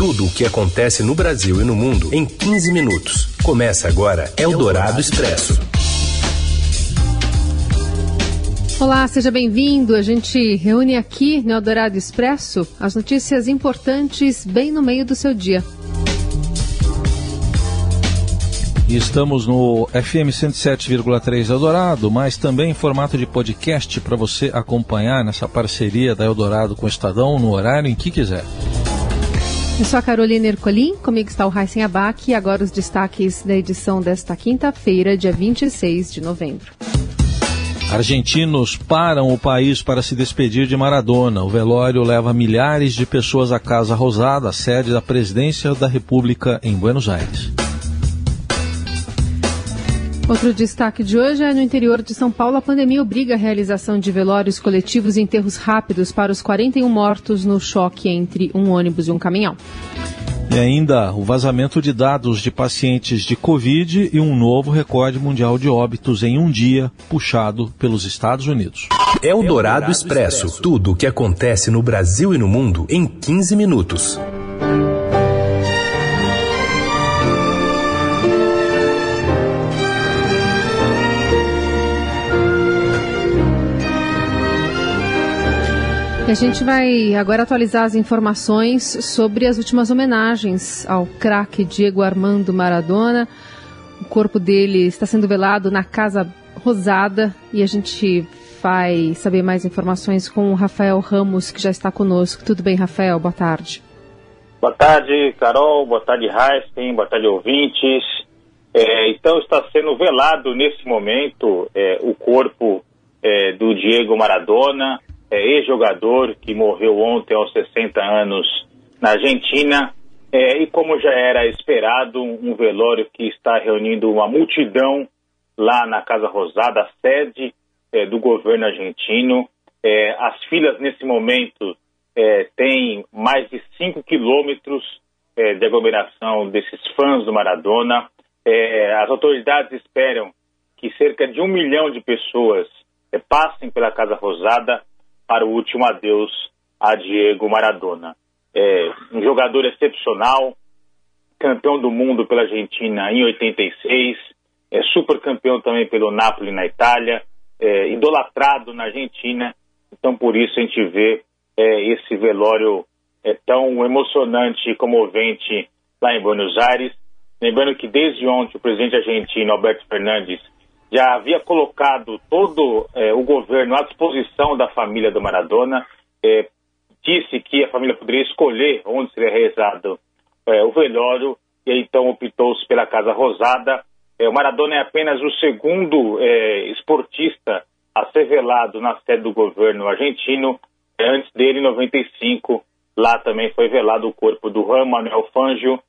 Tudo o que acontece no Brasil e no mundo em 15 minutos. Começa agora Eldorado Expresso. Olá, seja bem-vindo. A gente reúne aqui no Eldorado Expresso as notícias importantes bem no meio do seu dia. E estamos no FM 107,3 Eldorado, mas também em formato de podcast para você acompanhar nessa parceria da Eldorado com o Estadão no horário em que quiser. Eu sou a Carolina Ercolim, comigo está o Raíssen Abac e agora os destaques da edição desta quinta-feira, dia 26 de novembro. Argentinos param o país para se despedir de Maradona. O velório leva milhares de pessoas à Casa Rosada, sede da Presidência da República em Buenos Aires. Outro destaque de hoje é no interior de São Paulo, a pandemia obriga a realização de velórios coletivos e enterros rápidos para os 41 mortos no choque entre um ônibus e um caminhão. E ainda o vazamento de dados de pacientes de Covid e um novo recorde mundial de óbitos em um dia, puxado pelos Estados Unidos. É o Dourado Expresso. Tudo o que acontece no Brasil e no mundo em 15 minutos. A gente vai agora atualizar as informações sobre as últimas homenagens ao craque Diego Armando Maradona. O corpo dele está sendo velado na Casa Rosada e a gente vai saber mais informações com o Rafael Ramos, que já está conosco. Tudo bem, Rafael? Boa tarde. Boa tarde, Carol. Boa tarde, Heisten. Boa tarde, ouvintes. É, então, está sendo velado nesse momento é, o corpo é, do Diego Maradona é, ex-jogador que morreu ontem aos 60 anos na Argentina. É, e como já era esperado, um velório que está reunindo uma multidão lá na Casa Rosada, sede é, do governo argentino. É, as filas nesse momento é, têm mais de 5 quilômetros é, de aglomeração desses fãs do Maradona. É, as autoridades esperam que cerca de um milhão de pessoas passem pela Casa Rosada para o último adeus a Diego Maradona. É, um jogador excepcional, campeão do mundo pela Argentina em 86, é super campeão também pelo Napoli na Itália, é, idolatrado na Argentina. Então, por isso a gente vê é, esse velório é, tão emocionante e comovente lá em Buenos Aires. Lembrando que desde ontem o presidente argentino, Alberto Fernandes, já havia colocado todo é, o governo à disposição da família do Maradona, é, disse que a família poderia escolher onde seria realizado é, o velório, e então optou-se pela Casa Rosada. O Maradona é apenas o segundo esportista a ser velado na sede do governo argentino. Antes dele, em 95, lá também foi velado o corpo do Juan Manuel Fangio,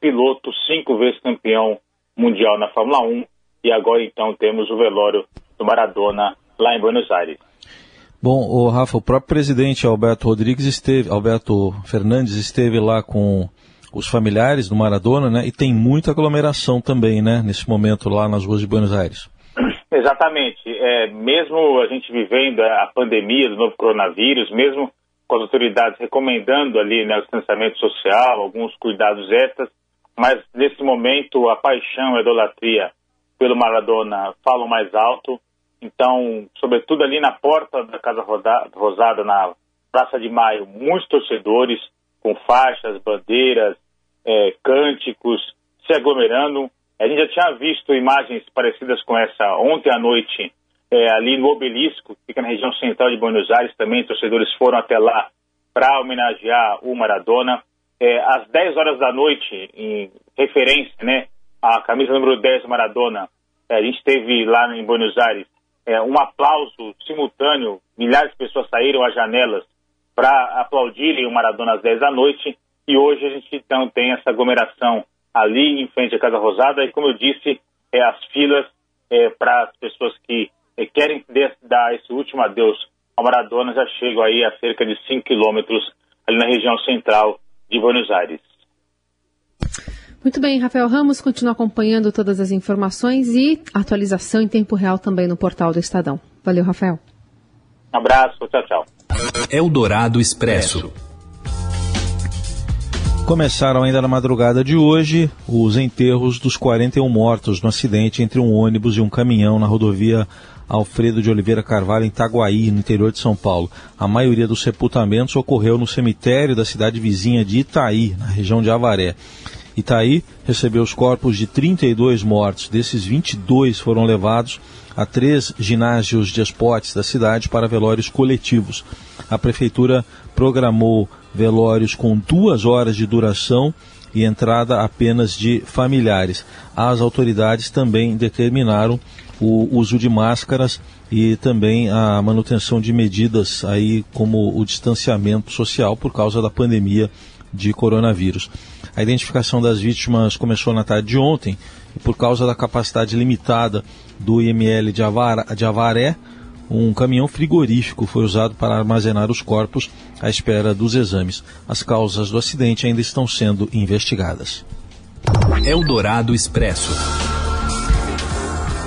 piloto cinco vezes campeão mundial na Fórmula 1, e agora então temos o velório do Maradona lá em Buenos Aires. Bom, o Rafa, o próprio presidente Alberto Rodrigues esteve, Alberto Fernandes esteve lá com os familiares do Maradona, né? E tem muita aglomeração também, né? Nesse momento lá nas ruas de Buenos Aires. Exatamente. É, mesmo a gente vivendo a pandemia do novo coronavírus, mesmo com as autoridades recomendando ali né, o distanciamento social, alguns cuidados extras, mas nesse momento a paixão, a idolatria pelo Maradona falam mais alto. Então, sobretudo ali na porta da Casa Rosada, na Praça de Maio, muitos torcedores com faixas, bandeiras, é, cânticos, se aglomerando. A gente já tinha visto imagens parecidas com essa ontem à noite, é, ali no Obelisco, que fica na região central de Buenos Aires também. Torcedores foram até lá para homenagear o Maradona. É, às 10 horas da noite, em referência né, a camisa número 10 do Maradona, é, a gente teve lá em Buenos Aires é, um aplauso simultâneo, milhares de pessoas saíram às janelas para aplaudirem o Maradona às 10 da noite, e hoje a gente então tem essa aglomeração ali em frente à Casa Rosada, e como eu disse, é, as filas é, para as pessoas que é, querem dar esse último adeus ao Maradona já chegam aí a cerca de 5 quilômetros ali na região central de Buenos Aires. Muito bem, Rafael Ramos continua acompanhando todas as informações e atualização em tempo real também no portal do Estadão. Valeu, Rafael. Um abraço, tchau, tchau. Eldorado Expresso. Começaram ainda na madrugada de hoje os enterros dos 41 mortos no acidente entre um ônibus e um caminhão na rodovia Alfredo de Oliveira Carvalho, em Itaguaí, no interior de São Paulo. A maioria dos sepultamentos ocorreu no cemitério da cidade vizinha de Itaí, na região de Avaré. Itaí recebeu os corpos de 32 mortos. Desses, 22 foram levados a três ginásios de esportes da cidade para velórios coletivos. A prefeitura programou velórios com duas horas de duração e entrada apenas de familiares. As autoridades também determinaram o uso de máscaras e também a manutenção de medidas aí como o distanciamento social por causa da pandemia de coronavírus. A identificação das vítimas começou na tarde de ontem e por causa da capacidade limitada do IML de, de Avaré, um caminhão frigorífico foi usado para armazenar os corpos à espera dos exames. As causas do acidente ainda estão sendo investigadas. Eldorado Expresso.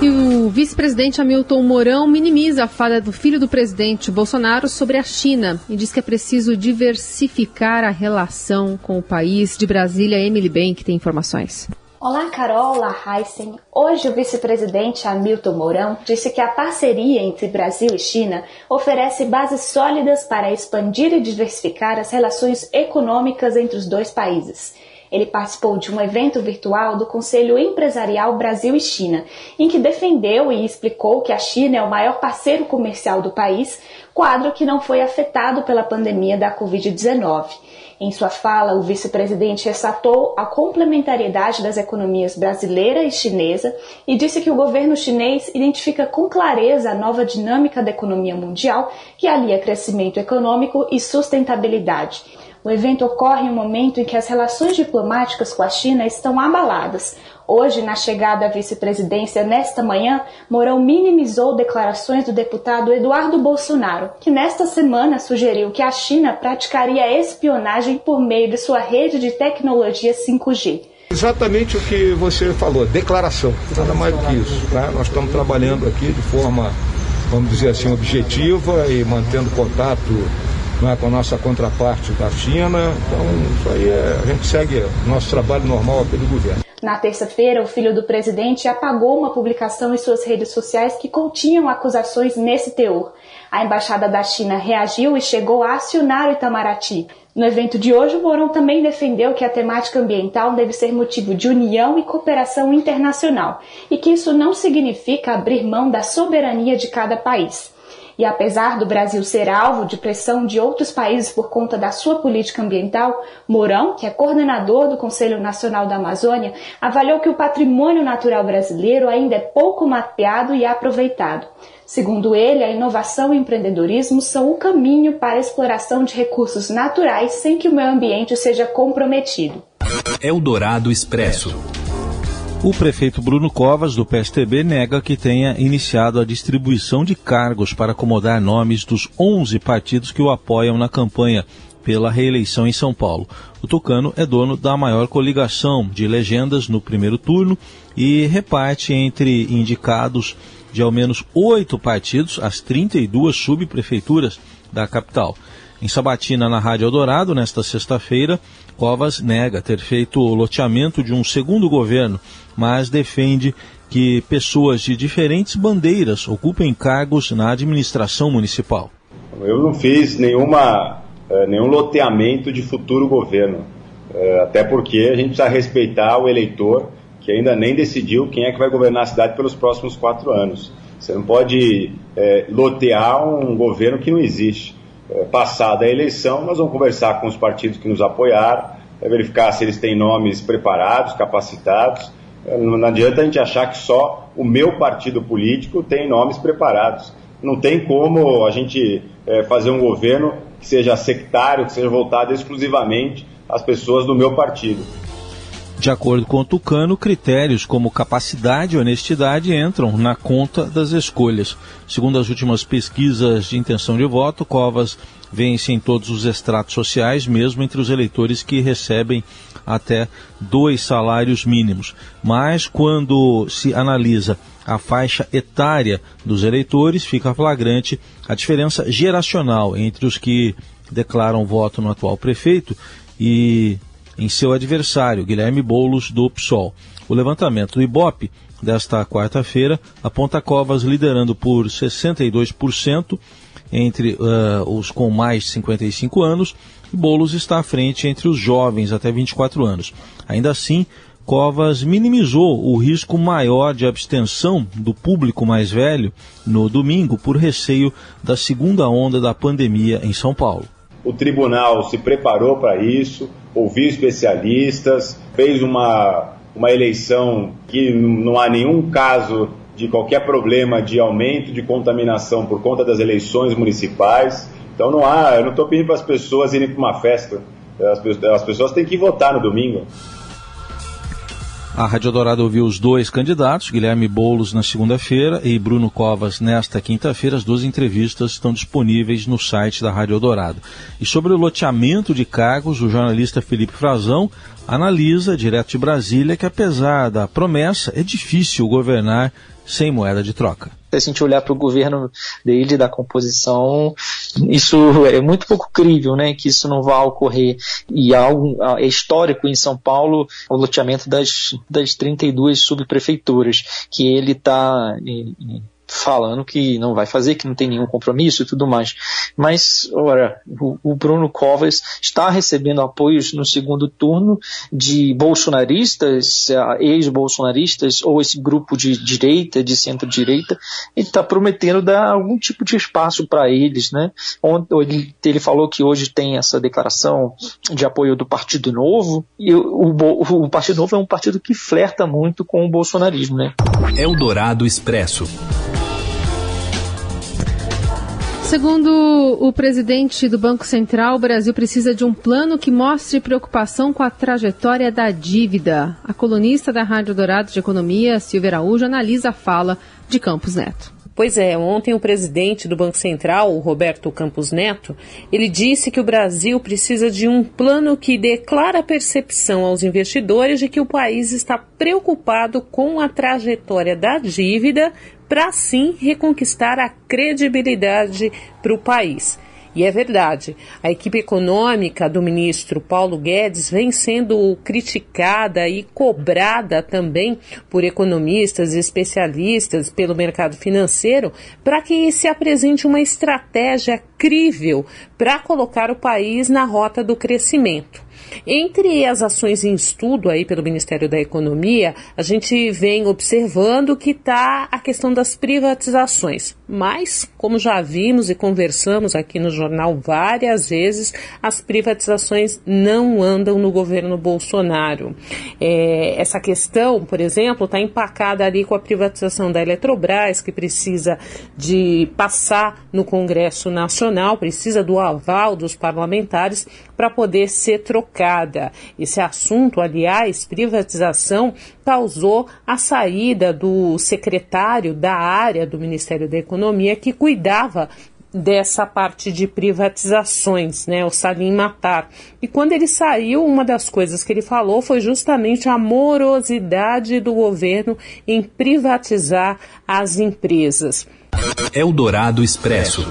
E o vice-presidente Hamilton Mourão minimiza a fala do filho do presidente Bolsonaro sobre a China e diz que é preciso diversificar a relação com o país. De Brasília, Emily Bank tem informações. Olá, Carol, olá, Heisen. Hoje, o vice-presidente Hamilton Mourão disse que a parceria entre Brasil e China oferece bases sólidas para expandir e diversificar as relações econômicas entre os dois países. Ele participou de um evento virtual do Conselho Empresarial Brasil e China, em que defendeu e explicou que a China é o maior parceiro comercial do país, quadro que não foi afetado pela pandemia da Covid-19. Em sua fala, o vice-presidente ressaltou a complementariedade das economias brasileira e chinesa e disse que o governo chinês identifica com clareza a nova dinâmica da economia mundial que alia crescimento econômico e sustentabilidade. O evento ocorre em um momento em que as relações diplomáticas com a China estão abaladas. Hoje, na chegada à vice-presidência nesta manhã, Mourão minimizou declarações do deputado Eduardo Bolsonaro, que nesta semana sugeriu que a China praticaria espionagem por meio de sua rede de tecnologia 5G. Exatamente o que você falou, declaração, nada mais do que isso. Tá? Nós estamos trabalhando aqui de forma, vamos dizer assim, objetiva e mantendo contato não é, com a nossa contraparte da China. Então, isso aí é, a gente segue o nosso trabalho normal aqui do governo. Na terça-feira, o filho do presidente apagou uma publicação em suas redes sociais que continham acusações nesse teor. A embaixada da China reagiu e chegou a acionar o Itamaraty. No evento de hoje, o Mourão também defendeu que a temática ambiental deve ser motivo de união e cooperação internacional e que isso não significa abrir mão da soberania de cada país. E apesar do Brasil ser alvo de pressão de outros países por conta da sua política ambiental, Mourão, que é coordenador do Conselho Nacional da Amazônia, avaliou que o patrimônio natural brasileiro ainda é pouco mapeado e aproveitado. Segundo ele, a inovação e o empreendedorismo são o caminho para a exploração de recursos naturais sem que o meio ambiente seja comprometido. Eldorado Expresso. O prefeito Bruno Covas, do PSTB, nega que tenha iniciado a distribuição de cargos para acomodar nomes dos 11 partidos que o apoiam na campanha pela reeleição em São Paulo. O Tucano é dono da maior coligação de legendas no primeiro turno e reparte entre indicados de ao menos oito partidos as 32 subprefeituras da capital. Em Sabatina, na Rádio Eldorado, nesta sexta-feira, Covas nega ter feito o loteamento de um segundo governo, mas defende que pessoas de diferentes bandeiras ocupem cargos na administração municipal. Eu não fiz nenhuma, eh, nenhum loteamento de futuro governo, eh, até porque a gente precisa respeitar o eleitor que ainda nem decidiu quem é que vai governar a cidade pelos próximos quatro anos. Você não pode é, lotear um governo que não existe. É, passada a eleição, nós vamos conversar com os partidos que nos apoiaram, é, verificar se eles têm nomes preparados, capacitados. É, não adianta a gente achar que só o meu partido político tem nomes preparados. Não tem como a gente fazer um governo que seja sectário, que seja voltado exclusivamente às pessoas do meu partido. De acordo com o Tucano, critérios como capacidade e honestidade entram na conta das escolhas. Segundo as últimas pesquisas de intenção de voto, Covas vence em todos os estratos sociais, mesmo entre os eleitores que recebem até dois salários mínimos. Mas quando se analisa a faixa etária dos eleitores, fica flagrante a diferença geracional entre os que declaram voto no atual prefeito e em seu adversário, Guilherme Boulos, do PSOL. O levantamento do Ibope desta quarta-feira aponta Covas liderando por 62% entre uh, os com mais de 55 anos e Boulos está à frente entre os jovens até 24 anos. Ainda assim, Covas minimizou o risco maior de abstenção do público mais velho no domingo por receio da segunda onda da pandemia em São Paulo. O tribunal se preparou para isso, ouviu especialistas, fez uma, uma eleição que não há nenhum caso de qualquer problema de aumento de contaminação por conta das eleições municipais. Então não há, eu não estou pedindo para as pessoas irem para uma festa. As, as pessoas têm que votar no domingo. A Rádio Dourado ouviu os dois candidatos, Guilherme Boulos na segunda-feira e Bruno Covas nesta quinta-feira. As duas entrevistas estão disponíveis no site da Rádio Dourado. E sobre o loteamento de cargos, o jornalista Felipe Frazão analisa, direto de Brasília, que apesar da promessa, é difícil governar sem moeda de troca. Se a gente olhar para o governo dele, da composição, isso é muito pouco crível, né, que isso não vá ocorrer. E algo é histórico em São Paulo o loteamento das, das 32 subprefeituras, que ele está falando que não vai fazer, que não tem nenhum compromisso e tudo mais. Mas, ora, o, o Bruno Covas está recebendo apoios no segundo turno de bolsonaristas, ex-bolsonaristas, ou esse grupo de direita, de centro-direita, e está prometendo dar algum tipo de espaço para eles, né? Ele, ele falou que hoje tem essa declaração de apoio do Partido Novo, e o, o, o Partido Novo é um partido que flerta muito com o bolsonarismo, né? Eldorado Expresso. Segundo o presidente do Banco Central, o Brasil precisa de um plano que mostre preocupação com a trajetória da dívida. A colunista da Rádio Dourado de Economia, Silvia Araújo, analisa a fala de Campos Neto. Pois é, ontem o presidente do Banco Central, Roberto Campos Neto, ele disse que o Brasil precisa de um plano que dê clara percepção aos investidores de que o país está preocupado com a trajetória da dívida para assim reconquistar a credibilidade para o país. E é verdade, a equipe econômica do ministro Paulo Guedes vem sendo criticada e cobrada também por economistas e especialistas pelo mercado financeiro para que se apresente uma estratégia crível para colocar o país na rota do crescimento. Entre as ações em estudo aí pelo Ministério da Economia, a gente vem observando que está a questão das privatizações. Mas, como já vimos e conversamos aqui no jornal várias vezes, as privatizações não andam no governo Bolsonaro. É, essa questão, por exemplo, está empacada ali com a privatização da Eletrobras, que precisa de passar no Congresso Nacional, precisa do aval dos parlamentares para poder ser trocada. Esse assunto, aliás, privatização, causou a saída do secretário da área do Ministério da Economia que cuidava dessa parte de privatizações, né, o Salim Matar. E quando ele saiu, uma das coisas que ele falou foi justamente a morosidade do governo em privatizar as empresas. Eldorado Expresso.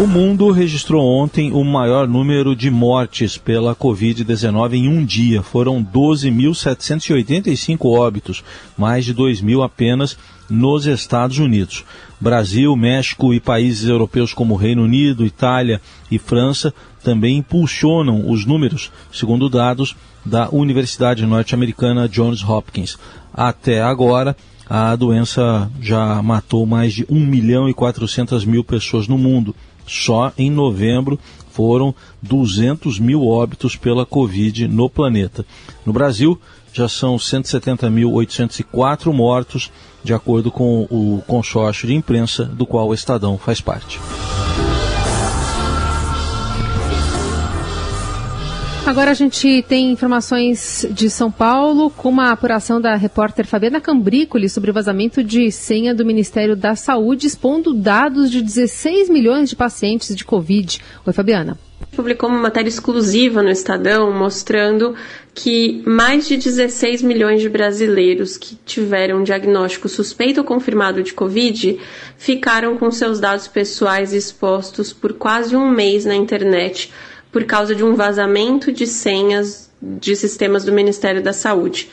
O mundo registrou ontem o maior número de mortes pela Covid-19 em um dia. Foram 12.785 óbitos, mais de 2 mil apenas nos Estados Unidos. Brasil, México e países europeus como Reino Unido, Itália e França também impulsionam os números, segundo dados da Universidade Norte-Americana Johns Hopkins. Até agora, a doença já matou mais de 1 milhão e 400 mil pessoas no mundo. Só em novembro foram 200 mil óbitos pela Covid no planeta. No Brasil, já são 170.804 mortos, de acordo com o consórcio de imprensa do qual o Estadão faz parte. Agora a gente tem informações de São Paulo com uma apuração da repórter Fabiana Cambrícoli sobre o vazamento de senha do Ministério da Saúde expondo dados de 16 milhões de pacientes de Covid. Oi, Fabiana. Publicou uma matéria exclusiva no Estadão mostrando que mais de 16 milhões de brasileiros que tiveram diagnóstico suspeito ou confirmado de Covid ficaram com seus dados pessoais expostos por quase um mês na internet por causa de um vazamento de senhas de sistemas do Ministério da Saúde.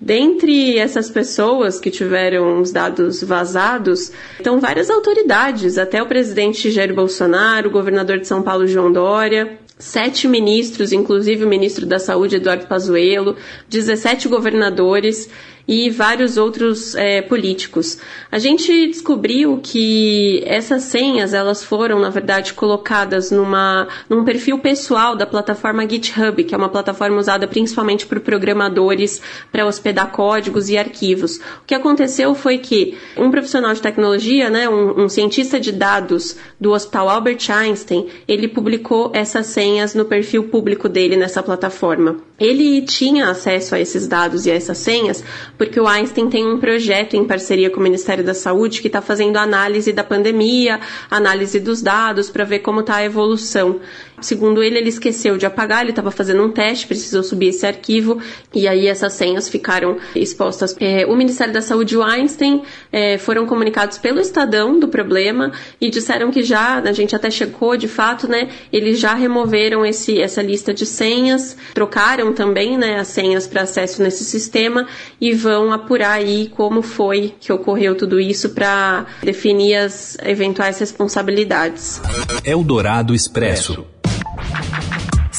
Dentre essas pessoas que tiveram os dados vazados, estão várias autoridades, até o presidente Jair Bolsonaro, o governador de São Paulo João Dória, sete ministros, inclusive o ministro da Saúde Eduardo Pazuello, 17 governadores e vários outros é, políticos. A gente descobriu que essas senhas elas foram, na verdade, colocadas numa, num perfil pessoal da plataforma GitHub, que é uma plataforma usada principalmente por programadores para hospedar códigos e arquivos. O que aconteceu foi que um profissional de tecnologia, né, um, um cientista de dados do Hospital Albert Einstein, ele publicou essas senhas no perfil público dele nessa plataforma. Ele tinha acesso a esses dados e a essas senhas porque o Einstein tem um projeto em parceria com o Ministério da Saúde que está fazendo análise da pandemia, análise dos dados para ver como está a evolução. Segundo ele, ele esqueceu de apagar, ele estava fazendo um teste, precisou subir esse arquivo e aí essas senhas ficaram expostas. É, o Ministério da Saúde e o Einstein é, foram comunicados pelo Estadão do problema e disseram que já, a gente até checou de fato, né? Eles já removeram esse, essa lista de senhas, trocaram também né, as senhas para acesso nesse sistema e vão apurar aí como foi que ocorreu tudo isso para definir as eventuais responsabilidades. Eldorado Expresso.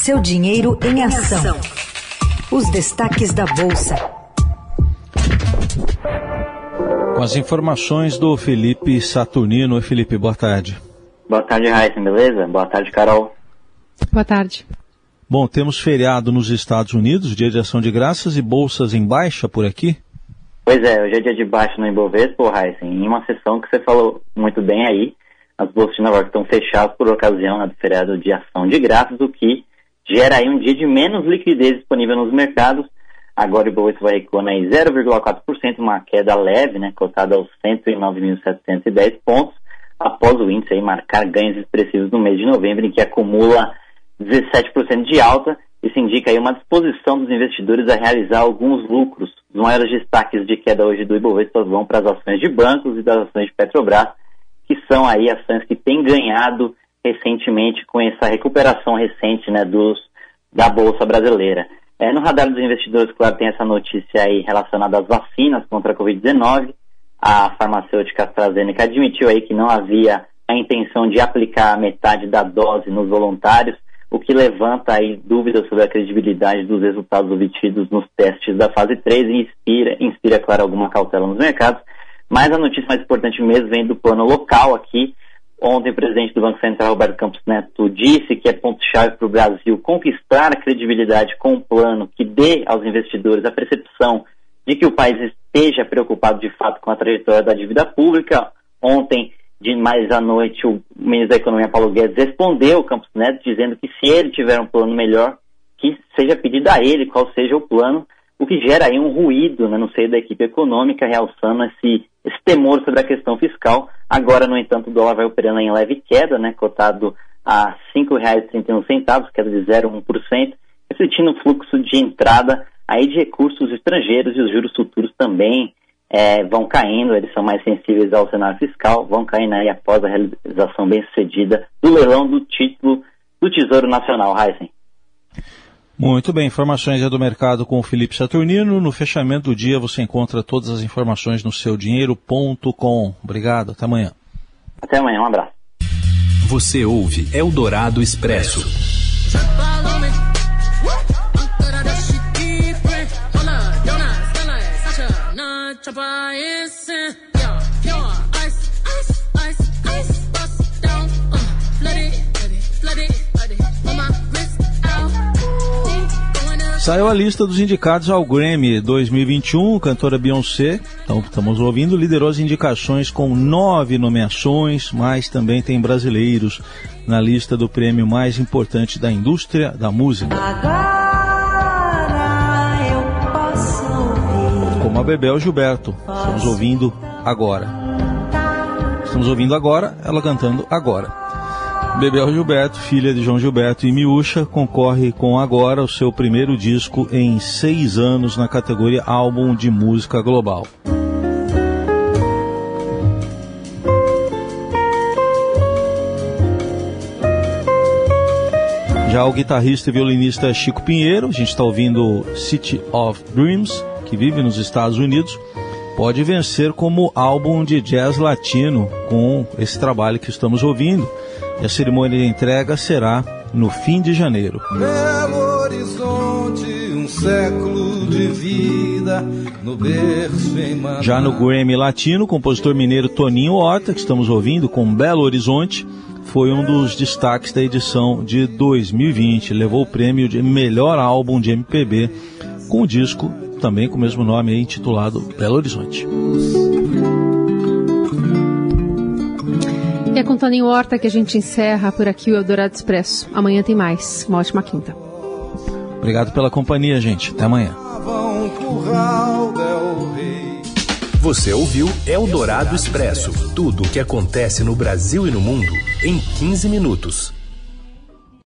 Seu dinheiro em ação. Os destaques da Bolsa. Com as informações do Felipe Saturnino. Oi, Felipe, boa tarde. Boa tarde, Raíssa, beleza? Boa tarde, Carol. Boa tarde. Bom, temos feriado nos Estados Unidos, dia de ação de graças e bolsas em baixa por aqui? Pois é, hoje é dia de baixa no Ibovespa, Raíssa, em uma sessão que você falou muito bem aí, as bolsas de Nova York estão fechadas por ocasião né, do feriado de ação de graças, o que gera aí um dia de menos liquidez disponível nos mercados. Agora o Ibovespa vai recuando em 0,4%, uma queda leve, né, cotada aos 109.710 pontos, após o índice aí marcar ganhos expressivos no mês de novembro, em que acumula 17% de alta. Isso indica aí uma disposição dos investidores a realizar alguns lucros. Os maiores destaques de queda hoje do Ibovespa vão para as ações de bancos e das ações de Petrobras, que são aí ações que têm ganhado recentemente com essa recuperação recente né, dos, da Bolsa Brasileira. É, no radar dos investidores, claro, tem essa notícia aí relacionada às vacinas contra a Covid-19. A farmacêutica AstraZeneca admitiu aí que não havia a intenção de aplicar metade da dose nos voluntários o que levanta aí dúvidas sobre a credibilidade dos resultados obtidos nos testes da fase 3 e inspira, inspira, claro, alguma cautela nos mercados. Mas a notícia mais importante mesmo vem do plano local aqui. Ontem, o presidente do Banco Central, Roberto Campos Neto, disse que é ponto-chave para o Brasil conquistar a credibilidade com um plano que dê aos investidores a percepção de que o país esteja preocupado de fato com a trajetória da dívida pública. Ontem, de mais à noite, o ministro da Economia, Paulo Guedes, respondeu ao Campos Neto dizendo que se ele tiver um plano melhor, que seja pedido a ele qual seja o plano, o que gera aí um ruído né, no seio da equipe econômica, realçando esse, esse temor sobre a questão fiscal. Agora, no entanto, o dólar vai operando em leve queda, né, cotado a R$ 5,31, queda de 0,1%, refletindo o fluxo de entrada aí de recursos estrangeiros e os juros futuros também é, vão caindo, eles são mais sensíveis ao cenário fiscal, vão caindo aí após a realização bem sucedida do leilão do título do Tesouro Nacional, Heisen. Muito bem, informações é do mercado com o Felipe Saturnino. No fechamento do dia você encontra todas as informações no seudinheiro.com. Obrigado, até amanhã. Até amanhã, um abraço. Você ouve Eldorado Expresso. Saiu a lista dos indicados ao Grammy 2021, cantora Beyoncé, então estamos ouvindo, liderou as indicações com nove nomeações, mas também tem brasileiros na lista do prêmio mais importante da indústria da música. Como a Bebel Gilberto, estamos ouvindo agora. Estamos ouvindo agora, ela cantando agora. Bebel Gilberto, filha de João Gilberto e Miúcha, concorre com agora o seu primeiro disco em seis anos na categoria Álbum de Música Global. Já o guitarrista e violinista Chico Pinheiro, a gente está ouvindo City of Dreams, que vive nos Estados Unidos, pode vencer como álbum de jazz latino com esse trabalho que estamos ouvindo. E a cerimônia de entrega será no fim de janeiro. Belo Horizonte, um século de vida no berço em Já no Grammy Latino, o compositor mineiro Toninho Horta, que estamos ouvindo com Belo Horizonte, foi um dos destaques da edição de 2020. Levou o prêmio de melhor álbum de MPB com o disco também com o mesmo nome, intitulado Belo Horizonte. E é com Toninho Horta que a gente encerra por aqui o Eldorado Expresso. Amanhã tem mais. Uma ótima quinta. Obrigado pela companhia, gente. Até amanhã. Você ouviu Eldorado Expresso tudo o que acontece no Brasil e no mundo em 15 minutos.